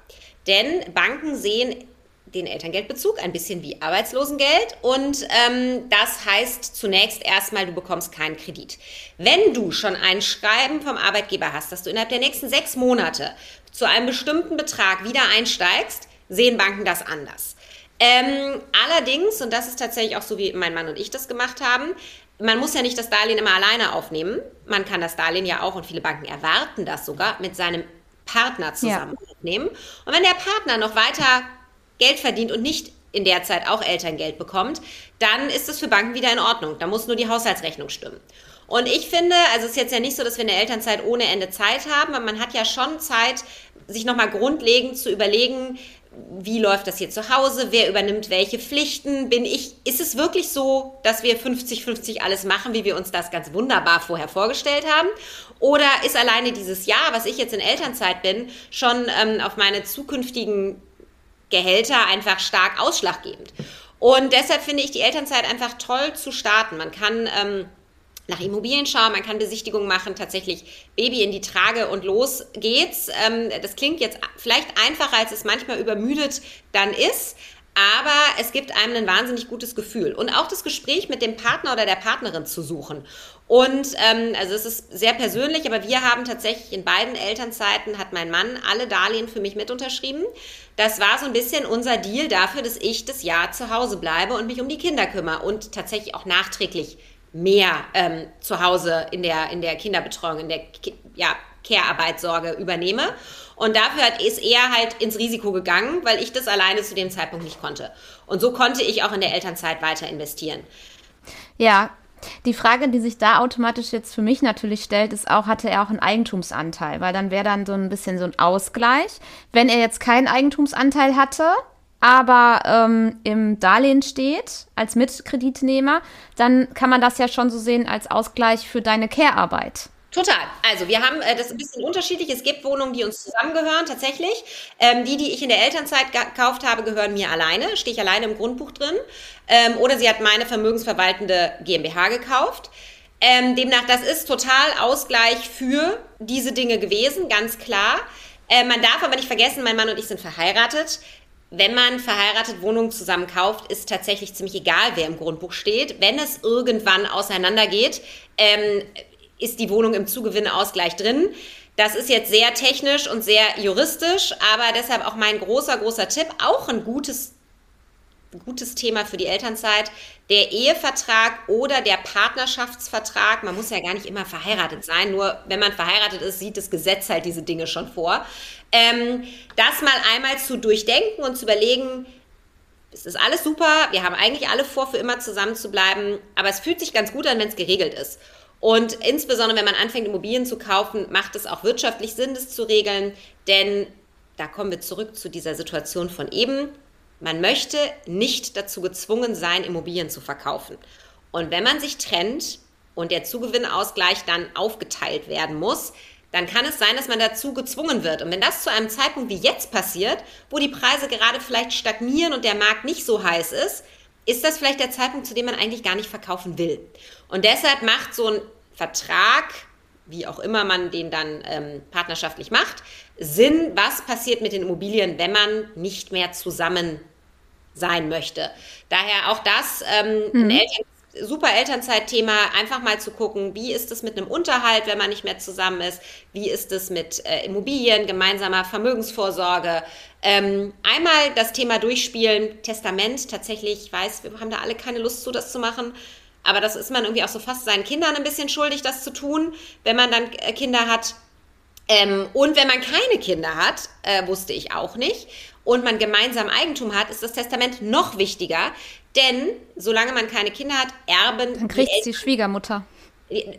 Denn Banken sehen den Elterngeldbezug ein bisschen wie Arbeitslosengeld und ähm, das heißt zunächst erstmal, du bekommst keinen Kredit. Wenn du schon ein Schreiben vom Arbeitgeber hast, dass du innerhalb der nächsten sechs Monate zu einem bestimmten Betrag wieder einsteigst, sehen Banken das anders. Ähm, allerdings, und das ist tatsächlich auch so, wie mein Mann und ich das gemacht haben, man muss ja nicht das Darlehen immer alleine aufnehmen. Man kann das Darlehen ja auch, und viele Banken erwarten das sogar, mit seinem Partner zusammen ja. aufnehmen. Und wenn der Partner noch weiter Geld verdient und nicht in der Zeit auch Elterngeld bekommt, dann ist es für Banken wieder in Ordnung. Da muss nur die Haushaltsrechnung stimmen. Und ich finde, also es ist jetzt ja nicht so, dass wir in der Elternzeit ohne Ende Zeit haben, aber man hat ja schon Zeit, sich nochmal grundlegend zu überlegen, wie läuft das hier zu Hause, wer übernimmt welche Pflichten, bin ich, ist es wirklich so, dass wir 50-50 alles machen, wie wir uns das ganz wunderbar vorher vorgestellt haben? Oder ist alleine dieses Jahr, was ich jetzt in Elternzeit bin, schon ähm, auf meine zukünftigen Gehälter einfach stark ausschlaggebend? Und deshalb finde ich die Elternzeit einfach toll zu starten. Man kann ähm, nach Immobilien schauen, man kann Besichtigungen machen, tatsächlich Baby in die Trage und los geht's. Ähm, das klingt jetzt vielleicht einfacher, als es manchmal übermüdet dann ist. aber es gibt einem ein wahnsinnig gutes Gefühl. Und auch das Gespräch mit dem Partner oder der Partnerin zu suchen. Und ähm, also es ist sehr persönlich, aber wir haben tatsächlich in beiden Elternzeiten hat mein Mann alle Darlehen für mich mit unterschrieben. Das war so ein bisschen unser Deal dafür, dass ich das Jahr zu Hause bleibe und mich um die Kinder kümmere und tatsächlich auch nachträglich mehr ähm, zu Hause in der, in der Kinderbetreuung, in der ja, Care-Arbeit Sorge übernehme. Und dafür ist er halt ins Risiko gegangen, weil ich das alleine zu dem Zeitpunkt nicht konnte. Und so konnte ich auch in der Elternzeit weiter investieren. Ja, die Frage, die sich da automatisch jetzt für mich natürlich stellt, ist auch, hatte er auch einen Eigentumsanteil? Weil dann wäre dann so ein bisschen so ein Ausgleich. Wenn er jetzt keinen Eigentumsanteil hatte, aber ähm, im Darlehen steht als Mitkreditnehmer, dann kann man das ja schon so sehen als Ausgleich für deine Care-Arbeit. Total. Also wir haben äh, das ein bisschen unterschiedlich. Es gibt Wohnungen, die uns zusammengehören, tatsächlich. Ähm, die, die ich in der Elternzeit gekauft habe, gehören mir alleine. Stehe ich alleine im Grundbuch drin. Ähm, oder sie hat meine vermögensverwaltende GmbH gekauft. Ähm, demnach, das ist total Ausgleich für diese Dinge gewesen, ganz klar. Äh, man darf aber nicht vergessen, mein Mann und ich sind verheiratet. Wenn man verheiratet Wohnungen zusammen kauft, ist tatsächlich ziemlich egal, wer im Grundbuch steht. Wenn es irgendwann auseinandergeht, ähm, ist die Wohnung im Zugewinnausgleich drin. Das ist jetzt sehr technisch und sehr juristisch, aber deshalb auch mein großer, großer Tipp, auch ein gutes, gutes Thema für die Elternzeit, der Ehevertrag oder der Partnerschaftsvertrag. Man muss ja gar nicht immer verheiratet sein, nur wenn man verheiratet ist, sieht das Gesetz halt diese Dinge schon vor. Ähm, das mal einmal zu durchdenken und zu überlegen, es ist alles super, wir haben eigentlich alle vor, für immer zusammen zu bleiben, aber es fühlt sich ganz gut an, wenn es geregelt ist. Und insbesondere, wenn man anfängt, Immobilien zu kaufen, macht es auch wirtschaftlich Sinn, das zu regeln, denn da kommen wir zurück zu dieser Situation von eben. Man möchte nicht dazu gezwungen sein, Immobilien zu verkaufen. Und wenn man sich trennt und der Zugewinnausgleich dann aufgeteilt werden muss, dann kann es sein, dass man dazu gezwungen wird. Und wenn das zu einem Zeitpunkt wie jetzt passiert, wo die Preise gerade vielleicht stagnieren und der Markt nicht so heiß ist, ist das vielleicht der Zeitpunkt, zu dem man eigentlich gar nicht verkaufen will. Und deshalb macht so ein Vertrag, wie auch immer man den dann ähm, partnerschaftlich macht, Sinn, was passiert mit den Immobilien, wenn man nicht mehr zusammen sein möchte. Daher auch das ähm, mhm. ein Eltern super Elternzeitthema, einfach mal zu gucken, wie ist es mit einem Unterhalt, wenn man nicht mehr zusammen ist, wie ist es mit äh, Immobilien, gemeinsamer Vermögensvorsorge. Ähm, einmal das Thema durchspielen, Testament, tatsächlich, ich weiß, wir haben da alle keine Lust zu, das zu machen, aber das ist man irgendwie auch so fast seinen Kindern ein bisschen schuldig, das zu tun, wenn man dann äh, Kinder hat. Ähm, und wenn man keine Kinder hat, äh, wusste ich auch nicht, und man gemeinsam Eigentum hat, ist das Testament noch wichtiger, denn solange man keine Kinder hat, erben. Dann kriegt die, die Schwiegermutter.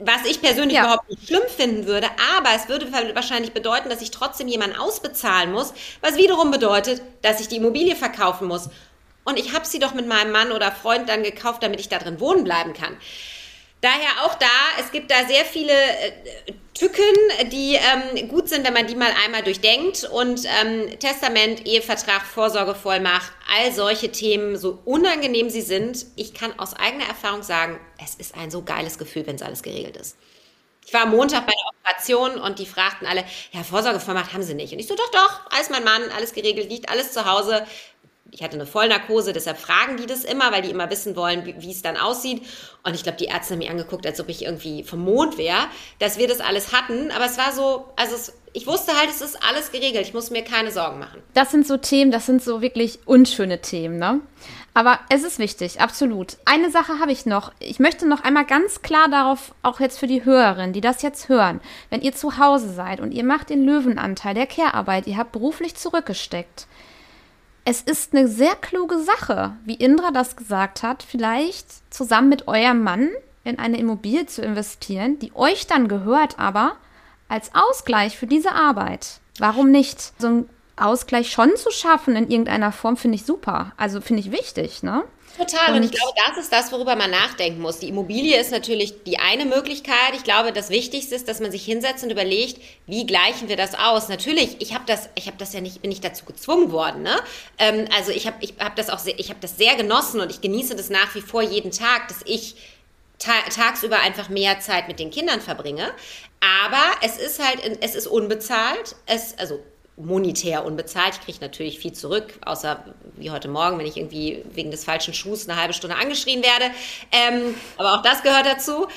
Was ich persönlich ja. überhaupt nicht schlimm finden würde, aber es würde wahrscheinlich bedeuten, dass ich trotzdem jemanden ausbezahlen muss, was wiederum bedeutet, dass ich die Immobilie verkaufen muss. Und ich habe sie doch mit meinem Mann oder Freund dann gekauft, damit ich da drin wohnen bleiben kann. Daher auch da, es gibt da sehr viele äh, Tücken, die ähm, gut sind, wenn man die mal einmal durchdenkt. Und ähm, Testament, Ehevertrag, Vorsorgevollmacht, all solche Themen, so unangenehm sie sind, ich kann aus eigener Erfahrung sagen, es ist ein so geiles Gefühl, wenn es alles geregelt ist. Ich war am Montag bei der Operation und die fragten alle, ja, Vorsorgevollmacht haben sie nicht. Und ich so, doch, doch, alles mein Mann, alles geregelt, liegt alles zu Hause ich hatte eine Vollnarkose, deshalb fragen die das immer, weil die immer wissen wollen, wie, wie es dann aussieht. Und ich glaube, die Ärzte haben mich angeguckt, als ob ich irgendwie vom Mond wäre, dass wir das alles hatten. Aber es war so, also es, ich wusste halt, es ist alles geregelt. Ich muss mir keine Sorgen machen. Das sind so Themen, das sind so wirklich unschöne Themen, ne? Aber es ist wichtig, absolut. Eine Sache habe ich noch. Ich möchte noch einmal ganz klar darauf, auch jetzt für die Hörerinnen, die das jetzt hören, wenn ihr zu Hause seid und ihr macht den Löwenanteil der Care-Arbeit, ihr habt beruflich zurückgesteckt es ist eine sehr kluge Sache, wie Indra das gesagt hat, vielleicht zusammen mit eurem Mann in eine Immobilie zu investieren, die euch dann gehört, aber als Ausgleich für diese Arbeit. Warum nicht? So ein Ausgleich schon zu schaffen in irgendeiner Form finde ich super. Also finde ich wichtig, ne? Total. Und, und ich glaube, das ist das, worüber man nachdenken muss. Die Immobilie ist natürlich die eine Möglichkeit. Ich glaube, das Wichtigste ist, dass man sich hinsetzt und überlegt, wie gleichen wir das aus? Natürlich, ich habe das, ich habe das ja nicht, bin nicht dazu gezwungen worden. Ne? Ähm, also ich habe, ich habe das auch, sehr, ich habe das sehr genossen und ich genieße das nach wie vor jeden Tag, dass ich ta tagsüber einfach mehr Zeit mit den Kindern verbringe. Aber es ist halt, es ist unbezahlt. Es, also monetär unbezahlt. Ich kriege natürlich viel zurück, außer wie heute Morgen, wenn ich irgendwie wegen des falschen Schuhs eine halbe Stunde angeschrien werde. Ähm, aber auch das gehört dazu.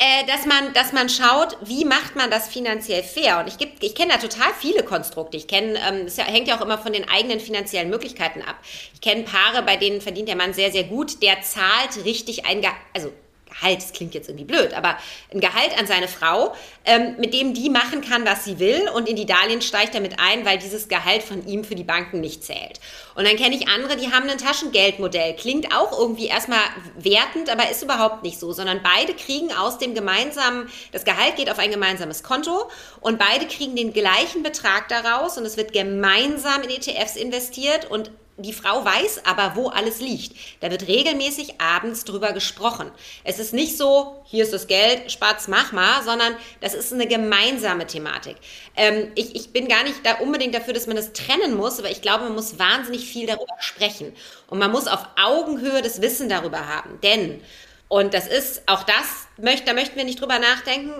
Äh, dass man, dass man schaut, wie macht man das finanziell fair. Und ich, ich kenne da total viele Konstrukte. Ich kenne, ähm, das hängt ja auch immer von den eigenen finanziellen Möglichkeiten ab. Ich kenne Paare, bei denen verdient der Mann sehr, sehr gut. Der zahlt richtig ein, also Gehalt, das klingt jetzt irgendwie blöd, aber ein Gehalt an seine Frau, ähm, mit dem die machen kann, was sie will und in die Darlehen steigt damit ein, weil dieses Gehalt von ihm für die Banken nicht zählt. Und dann kenne ich andere, die haben ein Taschengeldmodell. Klingt auch irgendwie erstmal wertend, aber ist überhaupt nicht so, sondern beide kriegen aus dem gemeinsamen, das Gehalt geht auf ein gemeinsames Konto und beide kriegen den gleichen Betrag daraus und es wird gemeinsam in ETFs investiert und die Frau weiß aber, wo alles liegt. Da wird regelmäßig abends drüber gesprochen. Es ist nicht so, hier ist das Geld, Spatz, mach mal, sondern das ist eine gemeinsame Thematik. Ähm, ich, ich bin gar nicht da unbedingt dafür, dass man das trennen muss, aber ich glaube, man muss wahnsinnig viel darüber sprechen. Und man muss auf Augenhöhe das Wissen darüber haben. Denn, und das ist, auch das, da möchten wir nicht drüber nachdenken,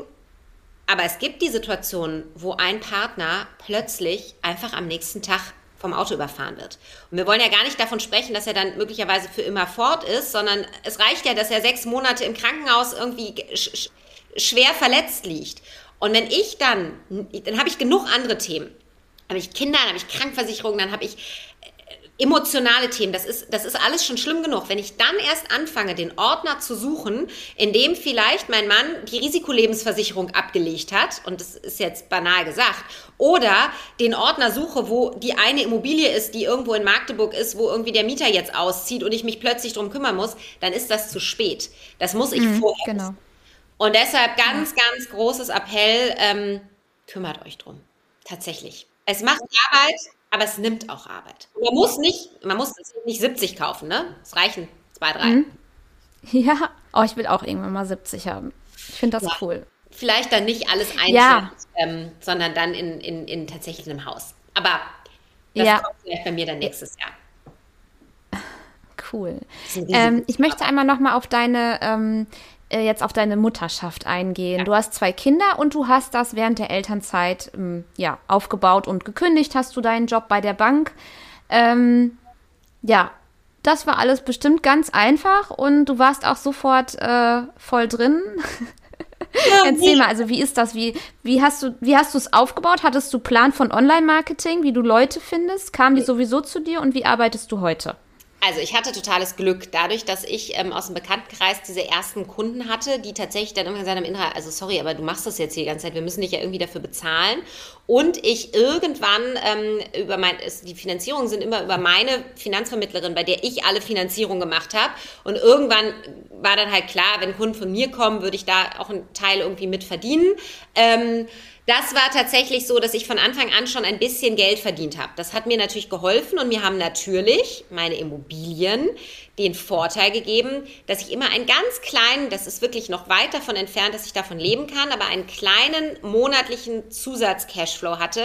aber es gibt die Situation, wo ein Partner plötzlich einfach am nächsten Tag vom Auto überfahren wird. Und wir wollen ja gar nicht davon sprechen, dass er dann möglicherweise für immer fort ist, sondern es reicht ja, dass er sechs Monate im Krankenhaus irgendwie sch schwer verletzt liegt. Und wenn ich dann, dann habe ich genug andere Themen. Dann habe ich Kinder, dann habe ich Krankenversicherung, dann habe ich emotionale Themen, das ist, das ist alles schon schlimm genug. Wenn ich dann erst anfange, den Ordner zu suchen, in dem vielleicht mein Mann die Risikolebensversicherung abgelegt hat, und das ist jetzt banal gesagt, oder den Ordner suche, wo die eine Immobilie ist, die irgendwo in Magdeburg ist, wo irgendwie der Mieter jetzt auszieht und ich mich plötzlich drum kümmern muss, dann ist das zu spät. Das muss ich mhm, vorher. Genau. Und deshalb ganz, ganz großes Appell, ähm, kümmert euch drum. Tatsächlich. Es macht Arbeit, aber es nimmt auch Arbeit. Man muss nicht, man muss nicht 70 kaufen, ne? Es reichen zwei, drei. Mhm. Ja, oh, ich will auch irgendwann mal 70 haben. Ich finde das ja. cool. Vielleicht dann nicht alles einzeln, ja. ähm, sondern dann in, in, in tatsächlich einem Haus. Aber das ja. kommt vielleicht bei mir dann nächstes Jahr. Cool. Ähm, ich möchte einmal noch mal auf deine ähm, äh, jetzt auf deine Mutterschaft eingehen. Ja. Du hast zwei Kinder und du hast das während der Elternzeit ähm, ja, aufgebaut und gekündigt, hast du deinen Job bei der Bank. Ähm, ja, das war alles bestimmt ganz einfach und du warst auch sofort äh, voll drin. Ja, Erzähl mal, also wie ist das? Wie, wie hast du wie hast du es aufgebaut? Hattest du Plan von Online-Marketing, wie du Leute findest? Kamen die sowieso zu dir und wie arbeitest du heute? Also ich hatte totales Glück, dadurch, dass ich ähm, aus dem Bekanntenkreis diese ersten Kunden hatte, die tatsächlich dann irgendwann gesagt haben, Inhalt, also sorry, aber du machst das jetzt hier die ganze Zeit, wir müssen dich ja irgendwie dafür bezahlen. Und ich irgendwann ähm, über mein, es, die Finanzierungen sind immer über meine Finanzvermittlerin, bei der ich alle Finanzierung gemacht habe. Und irgendwann war dann halt klar, wenn Kunden von mir kommen, würde ich da auch einen Teil irgendwie mit verdienen. Ähm, das war tatsächlich so, dass ich von Anfang an schon ein bisschen Geld verdient habe. Das hat mir natürlich geholfen und mir haben natürlich meine Immobilien den Vorteil gegeben, dass ich immer einen ganz kleinen, das ist wirklich noch weit davon entfernt, dass ich davon leben kann, aber einen kleinen monatlichen Zusatz-Cashflow hatte,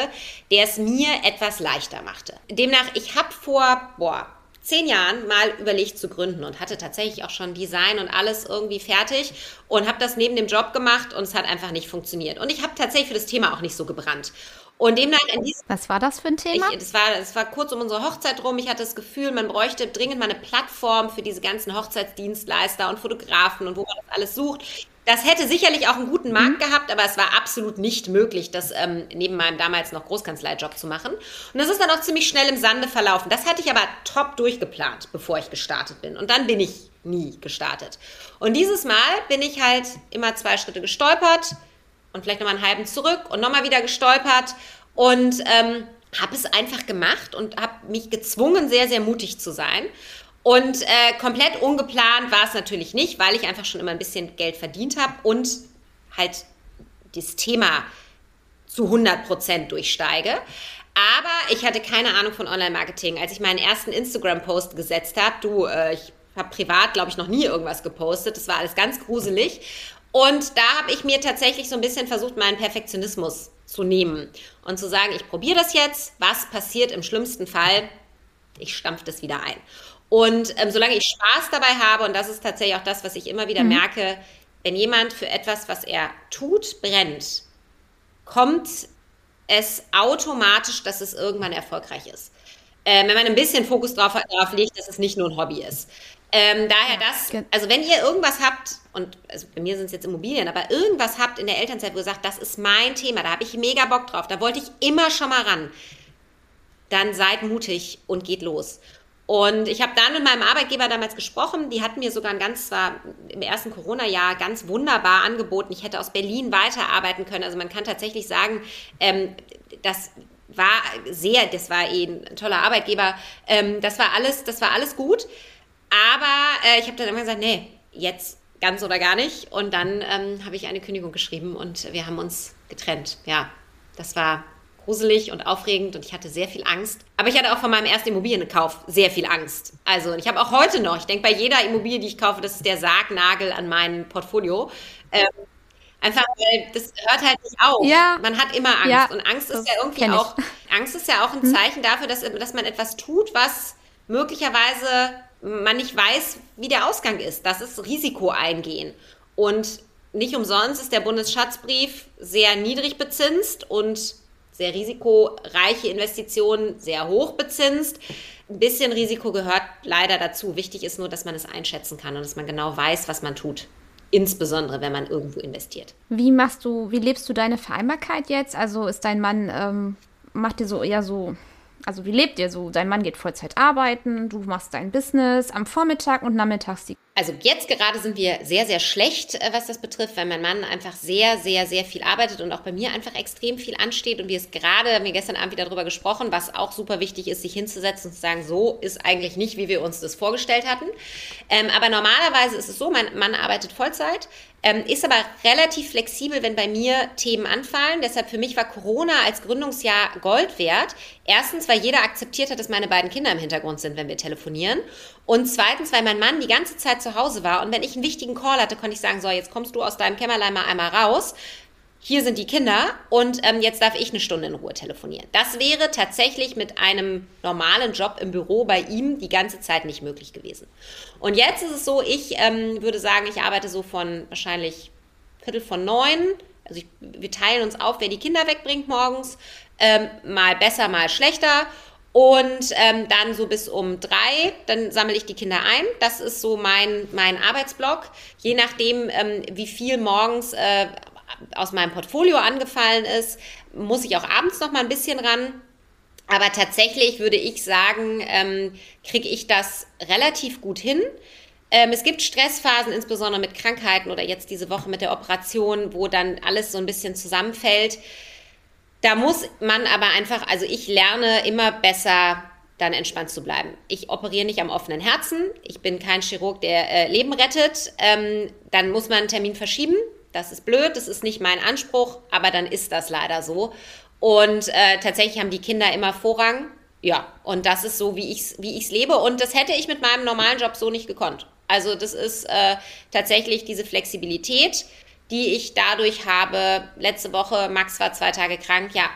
der es mir etwas leichter machte. Demnach, ich habe vor, boah, zehn Jahren mal überlegt zu gründen und hatte tatsächlich auch schon Design und alles irgendwie fertig und habe das neben dem Job gemacht und es hat einfach nicht funktioniert. Und ich habe tatsächlich für das Thema auch nicht so gebrannt. Und demnach in diesem, Was war das für ein Thema? Ich, das, war, das war kurz um unsere Hochzeit rum. Ich hatte das Gefühl, man bräuchte dringend mal eine Plattform für diese ganzen Hochzeitsdienstleister und Fotografen und wo man das alles sucht. Das hätte sicherlich auch einen guten Markt mhm. gehabt, aber es war absolut nicht möglich, das ähm, neben meinem damals noch Großkanzleijob zu machen. Und das ist dann auch ziemlich schnell im Sande verlaufen. Das hatte ich aber top durchgeplant, bevor ich gestartet bin. Und dann bin ich nie gestartet. Und dieses Mal bin ich halt immer zwei Schritte gestolpert und vielleicht nochmal einen halben zurück und nochmal wieder gestolpert und ähm, habe es einfach gemacht und habe mich gezwungen, sehr, sehr mutig zu sein. Und äh, komplett ungeplant war es natürlich nicht, weil ich einfach schon immer ein bisschen Geld verdient habe und halt das Thema zu 100 Prozent durchsteige. Aber ich hatte keine Ahnung von Online-Marketing. Als ich meinen ersten Instagram-Post gesetzt habe, du, äh, ich habe privat, glaube ich, noch nie irgendwas gepostet. Das war alles ganz gruselig. Und da habe ich mir tatsächlich so ein bisschen versucht, meinen Perfektionismus zu nehmen und zu sagen, ich probiere das jetzt. Was passiert im schlimmsten Fall? Ich stampfe das wieder ein. Und ähm, solange ich Spaß dabei habe, und das ist tatsächlich auch das, was ich immer wieder mhm. merke, wenn jemand für etwas, was er tut, brennt, kommt es automatisch, dass es irgendwann erfolgreich ist. Äh, wenn man ein bisschen Fokus drauf, drauf legt, dass es nicht nur ein Hobby ist. Ähm, daher das, also wenn ihr irgendwas habt, und also bei mir sind es jetzt Immobilien, aber irgendwas habt in der Elternzeit, wo ihr sagt, das ist mein Thema, da habe ich mega Bock drauf, da wollte ich immer schon mal ran, dann seid mutig und geht los. Und ich habe dann mit meinem Arbeitgeber damals gesprochen. Die hatten mir sogar ein ganz, zwar im ersten Corona-Jahr ganz wunderbar angeboten. Ich hätte aus Berlin weiterarbeiten können. Also man kann tatsächlich sagen, ähm, das war sehr, das war eh ein toller Arbeitgeber. Ähm, das war alles, das war alles gut. Aber äh, ich habe dann immer gesagt, nee, jetzt ganz oder gar nicht. Und dann ähm, habe ich eine Kündigung geschrieben und wir haben uns getrennt. Ja, das war gruselig und aufregend und ich hatte sehr viel Angst. Aber ich hatte auch von meinem ersten Immobilienkauf sehr viel Angst. Also ich habe auch heute noch, ich denke bei jeder Immobilie, die ich kaufe, das ist der Sargnagel an meinem Portfolio. Ähm, einfach, weil das hört halt nicht auf. Ja. Man hat immer Angst. Ja, und Angst ist ja irgendwie auch, Angst ist ja auch ein hm. Zeichen hm. dafür, dass, dass man etwas tut, was möglicherweise man nicht weiß, wie der Ausgang ist. Das ist Risiko eingehen. Und nicht umsonst ist der Bundesschatzbrief sehr niedrig bezinst und sehr risikoreiche Investitionen sehr hoch bezinst. Ein bisschen Risiko gehört leider dazu. Wichtig ist nur, dass man es einschätzen kann und dass man genau weiß, was man tut. Insbesondere, wenn man irgendwo investiert. Wie machst du, wie lebst du deine Vereinbarkeit jetzt? Also ist dein Mann, ähm, macht dir so eher so also wie lebt ihr so? Dein Mann geht Vollzeit arbeiten, du machst dein Business am Vormittag und nachmittags die. Also jetzt gerade sind wir sehr, sehr schlecht, äh, was das betrifft, weil mein Mann einfach sehr, sehr, sehr viel arbeitet und auch bei mir einfach extrem viel ansteht. Und wir es gerade, haben wir gestern Abend wieder darüber gesprochen, was auch super wichtig ist, sich hinzusetzen und zu sagen, so ist eigentlich nicht, wie wir uns das vorgestellt hatten. Ähm, aber normalerweise ist es so, mein Mann arbeitet Vollzeit. Ähm, ist aber relativ flexibel, wenn bei mir Themen anfallen. Deshalb für mich war Corona als Gründungsjahr Gold wert. Erstens, weil jeder akzeptiert hat, dass meine beiden Kinder im Hintergrund sind, wenn wir telefonieren. Und zweitens, weil mein Mann die ganze Zeit zu Hause war. Und wenn ich einen wichtigen Call hatte, konnte ich sagen, so, jetzt kommst du aus deinem Kämmerlein mal einmal raus hier sind die Kinder und ähm, jetzt darf ich eine Stunde in Ruhe telefonieren. Das wäre tatsächlich mit einem normalen Job im Büro bei ihm die ganze Zeit nicht möglich gewesen. Und jetzt ist es so, ich ähm, würde sagen, ich arbeite so von wahrscheinlich Viertel von neun. Also ich, wir teilen uns auf, wer die Kinder wegbringt morgens. Ähm, mal besser, mal schlechter. Und ähm, dann so bis um drei, dann sammle ich die Kinder ein. Das ist so mein, mein Arbeitsblock. Je nachdem, ähm, wie viel morgens äh, aus meinem Portfolio angefallen ist, muss ich auch abends noch mal ein bisschen ran. Aber tatsächlich würde ich sagen, ähm, kriege ich das relativ gut hin. Ähm, es gibt Stressphasen, insbesondere mit Krankheiten oder jetzt diese Woche mit der Operation, wo dann alles so ein bisschen zusammenfällt. Da muss man aber einfach, also ich lerne immer besser dann entspannt zu bleiben. Ich operiere nicht am offenen Herzen. Ich bin kein Chirurg, der äh, Leben rettet. Ähm, dann muss man einen Termin verschieben. Das ist blöd, das ist nicht mein Anspruch, aber dann ist das leider so. Und äh, tatsächlich haben die Kinder immer Vorrang. Ja, und das ist so, wie ich es wie ich's lebe. Und das hätte ich mit meinem normalen Job so nicht gekonnt. Also das ist äh, tatsächlich diese Flexibilität, die ich dadurch habe. Letzte Woche, Max war zwei Tage krank, ja,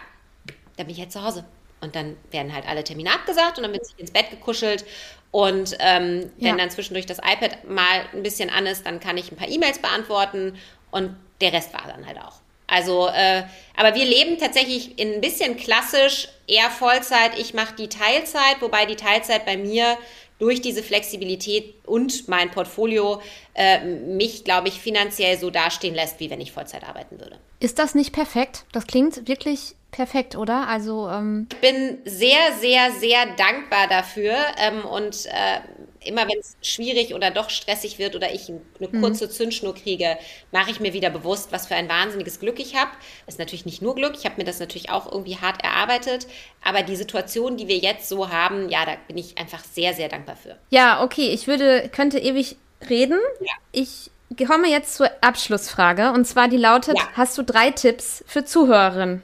dann bin ich jetzt zu Hause. Und dann werden halt alle Termine abgesagt und dann wird sich ins Bett gekuschelt. Und ähm, ja. wenn dann zwischendurch das iPad mal ein bisschen an ist, dann kann ich ein paar E-Mails beantworten und der Rest war dann halt auch. Also, äh, aber wir leben tatsächlich in ein bisschen klassisch, eher Vollzeit. Ich mache die Teilzeit, wobei die Teilzeit bei mir durch diese Flexibilität und mein Portfolio äh, mich, glaube ich, finanziell so dastehen lässt, wie wenn ich Vollzeit arbeiten würde. Ist das nicht perfekt? Das klingt wirklich perfekt, oder? Also ähm ich bin sehr, sehr, sehr dankbar dafür ähm, und äh, immer wenn es schwierig oder doch stressig wird oder ich eine mhm. kurze. Zündschnur kriege, mache ich mir wieder bewusst, was für ein wahnsinniges Glück ich habe. Ist natürlich nicht nur Glück, ich habe mir das natürlich auch irgendwie hart erarbeitet, aber die Situation, die wir jetzt so haben, ja, da bin ich einfach sehr, sehr dankbar für. Ja, okay, ich würde, könnte ewig reden. Ja. Ich komme jetzt zur Abschlussfrage und zwar die lautet, ja. hast du drei Tipps für Zuhörerinnen?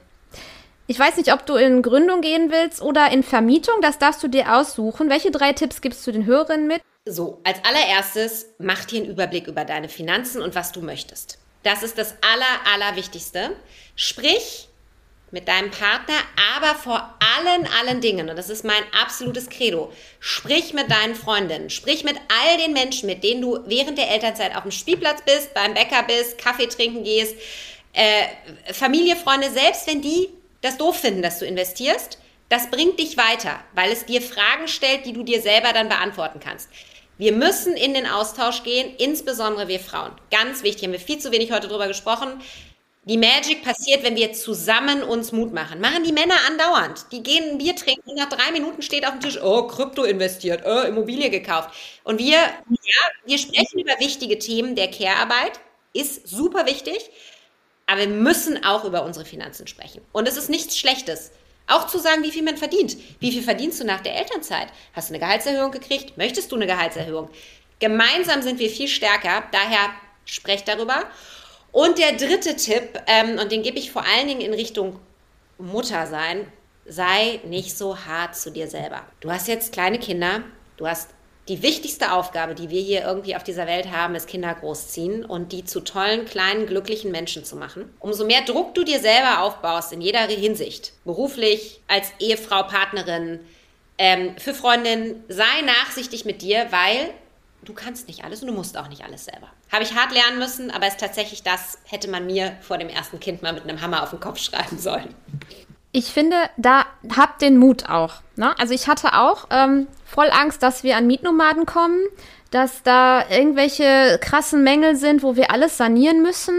Ich weiß nicht, ob du in Gründung gehen willst oder in Vermietung. Das darfst du dir aussuchen. Welche drei Tipps gibst du den Hörerinnen mit? So, als allererstes, mach dir einen Überblick über deine Finanzen und was du möchtest. Das ist das Aller, Allerwichtigste. Sprich mit deinem Partner, aber vor allen, allen Dingen, und das ist mein absolutes Credo, sprich mit deinen Freundinnen, sprich mit all den Menschen, mit denen du während der Elternzeit auf dem Spielplatz bist, beim Bäcker bist, Kaffee trinken gehst, äh, Familie, Freunde, selbst wenn die das doof finden, dass du investierst. Das bringt dich weiter, weil es dir Fragen stellt, die du dir selber dann beantworten kannst. Wir müssen in den Austausch gehen, insbesondere wir Frauen. Ganz wichtig, haben wir viel zu wenig heute drüber gesprochen. Die Magic passiert, wenn wir zusammen uns Mut machen. Machen die Männer andauernd. Die gehen ein Bier trinken und nach drei Minuten steht auf dem Tisch, oh, Krypto investiert, oh, Immobilie gekauft. Und wir, ja, wir sprechen über wichtige Themen der Care-Arbeit. Ist super wichtig. Aber wir müssen auch über unsere Finanzen sprechen. Und es ist nichts Schlechtes. Auch zu sagen, wie viel man verdient. Wie viel verdienst du nach der Elternzeit? Hast du eine Gehaltserhöhung gekriegt? Möchtest du eine Gehaltserhöhung? Gemeinsam sind wir viel stärker. Daher sprecht darüber. Und der dritte Tipp, ähm, und den gebe ich vor allen Dingen in Richtung Mutter sein, sei nicht so hart zu dir selber. Du hast jetzt kleine Kinder, du hast die wichtigste Aufgabe, die wir hier irgendwie auf dieser Welt haben, ist Kinder großziehen und die zu tollen, kleinen, glücklichen Menschen zu machen. Umso mehr Druck du dir selber aufbaust in jeder Hinsicht, beruflich, als Ehefrau, Partnerin, ähm, für Freundin, sei nachsichtig mit dir, weil du kannst nicht alles und du musst auch nicht alles selber. Habe ich hart lernen müssen, aber es ist tatsächlich das, hätte man mir vor dem ersten Kind mal mit einem Hammer auf den Kopf schreiben sollen ich finde, da habt den Mut auch. Ne? Also ich hatte auch ähm, voll Angst, dass wir an Mietnomaden kommen, dass da irgendwelche krassen Mängel sind, wo wir alles sanieren müssen.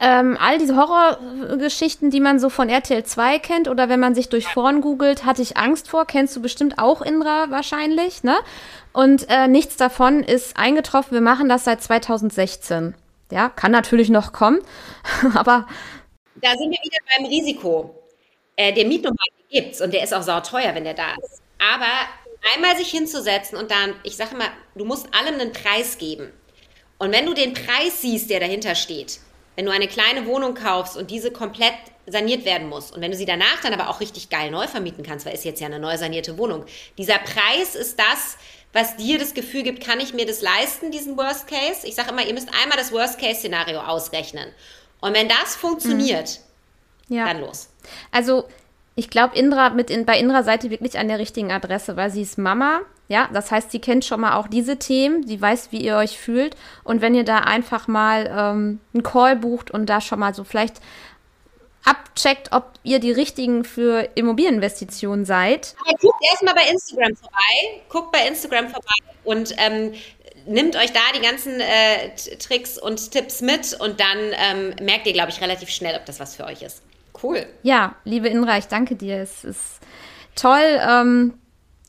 Ähm, all diese Horrorgeschichten, die man so von RTL 2 kennt oder wenn man sich durch Foren googelt, hatte ich Angst vor. Kennst du bestimmt auch, Indra, wahrscheinlich, ne? Und äh, nichts davon ist eingetroffen. Wir machen das seit 2016. Ja, kann natürlich noch kommen, aber. Da sind wir wieder beim Risiko. Äh, der Mietnomaden gibt's und der ist auch sauteuer, wenn der da ist. Aber einmal sich hinzusetzen und dann, ich sage mal, du musst allem einen Preis geben. Und wenn du den Preis siehst, der dahinter steht, wenn du eine kleine Wohnung kaufst und diese komplett saniert werden muss und wenn du sie danach dann aber auch richtig geil neu vermieten kannst, weil ist jetzt ja eine neu sanierte Wohnung, dieser Preis ist das, was dir das Gefühl gibt, kann ich mir das leisten, diesen Worst Case? Ich sage immer, ihr müsst einmal das Worst Case Szenario ausrechnen. Und wenn das funktioniert, mhm. ja. dann los. Also ich glaube, Indra mit in, bei Indra seid ihr wirklich an der richtigen Adresse, weil sie ist Mama. Ja, das heißt, sie kennt schon mal auch diese Themen, sie weiß, wie ihr euch fühlt. Und wenn ihr da einfach mal ähm, einen Call bucht und da schon mal so vielleicht abcheckt, ob ihr die richtigen für Immobilieninvestitionen seid. Aber guckt erstmal bei Instagram vorbei, guckt bei Instagram vorbei und ähm, nimmt euch da die ganzen äh, Tricks und Tipps mit und dann ähm, merkt ihr, glaube ich, relativ schnell, ob das was für euch ist. Cool. Ja, liebe Inra, ich danke dir. Es ist toll. Ähm,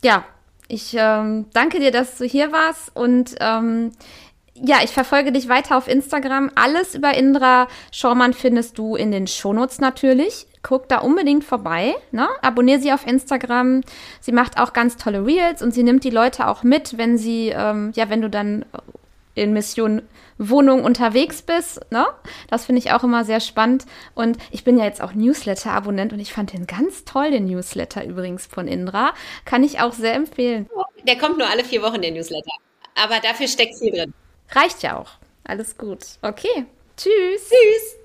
ja, ich ähm, danke dir, dass du hier warst und ähm, ja, ich verfolge dich weiter auf Instagram. Alles über Indra Schormann findest du in den Shownotes natürlich. Guck da unbedingt vorbei. Ne? Abonniere sie auf Instagram. Sie macht auch ganz tolle Reels und sie nimmt die Leute auch mit, wenn sie, ähm, ja, wenn du dann in Mission Wohnung unterwegs bist. Ne? Das finde ich auch immer sehr spannend. Und ich bin ja jetzt auch Newsletter-Abonnent und ich fand den ganz toll, den Newsletter übrigens von Indra. Kann ich auch sehr empfehlen. Der kommt nur alle vier Wochen, der Newsletter. Aber dafür steckt viel drin. Reicht ja auch. Alles gut. Okay. Tschüss. Tschüss.